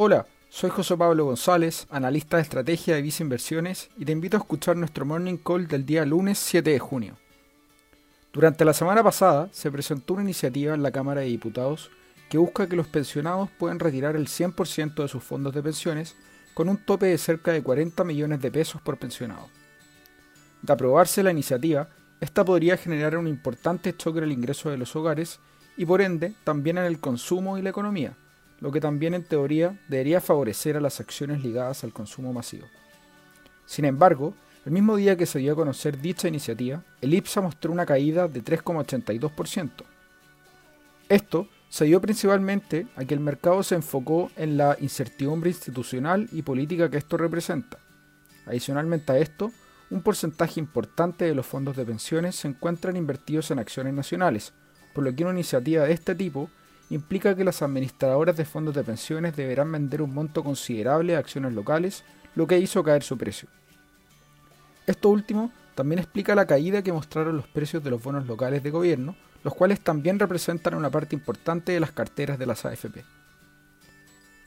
Hola, soy José Pablo González, analista de estrategia de Visa Inversiones, y te invito a escuchar nuestro Morning Call del día lunes 7 de junio. Durante la semana pasada se presentó una iniciativa en la Cámara de Diputados que busca que los pensionados puedan retirar el 100% de sus fondos de pensiones con un tope de cerca de 40 millones de pesos por pensionado. De aprobarse la iniciativa, esta podría generar un importante choque en el ingreso de los hogares y por ende también en el consumo y la economía, lo que también en teoría debería favorecer a las acciones ligadas al consumo masivo. Sin embargo, el mismo día que se dio a conocer dicha iniciativa, el IPSA mostró una caída de 3,82%. Esto se dio principalmente a que el mercado se enfocó en la incertidumbre institucional y política que esto representa. Adicionalmente a esto, un porcentaje importante de los fondos de pensiones se encuentran invertidos en acciones nacionales, por lo que una iniciativa de este tipo implica que las administradoras de fondos de pensiones deberán vender un monto considerable de acciones locales, lo que hizo caer su precio. Esto último también explica la caída que mostraron los precios de los bonos locales de gobierno, los cuales también representan una parte importante de las carteras de las AFP.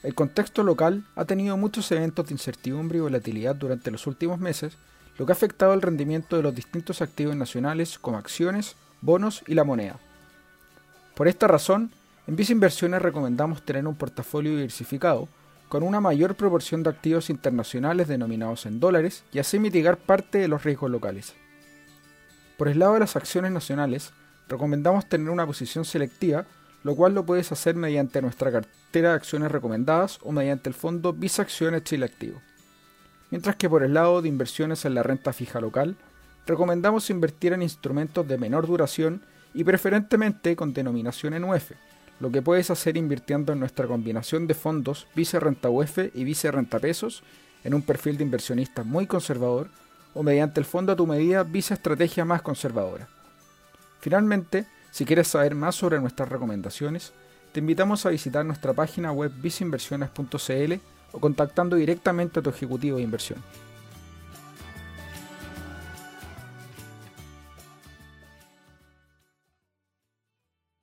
El contexto local ha tenido muchos eventos de incertidumbre y volatilidad durante los últimos meses, lo que ha afectado el rendimiento de los distintos activos nacionales como acciones, bonos y la moneda. Por esta razón, en Visa Inversiones recomendamos tener un portafolio diversificado con una mayor proporción de activos internacionales denominados en dólares y así mitigar parte de los riesgos locales. Por el lado de las acciones nacionales, recomendamos tener una posición selectiva, lo cual lo puedes hacer mediante nuestra cartera de acciones recomendadas o mediante el fondo Visa Acciones Chile Activo. Mientras que por el lado de inversiones en la renta fija local, recomendamos invertir en instrumentos de menor duración y preferentemente con denominación en UF, lo que puedes hacer invirtiendo en nuestra combinación de fondos Vice Renta UF y Vice Renta Pesos en un perfil de inversionista muy conservador o mediante el fondo a tu medida Vice Estrategia más conservadora. Finalmente, si quieres saber más sobre nuestras recomendaciones, te invitamos a visitar nuestra página web viceinversiones.cl o contactando directamente a tu ejecutivo de inversión.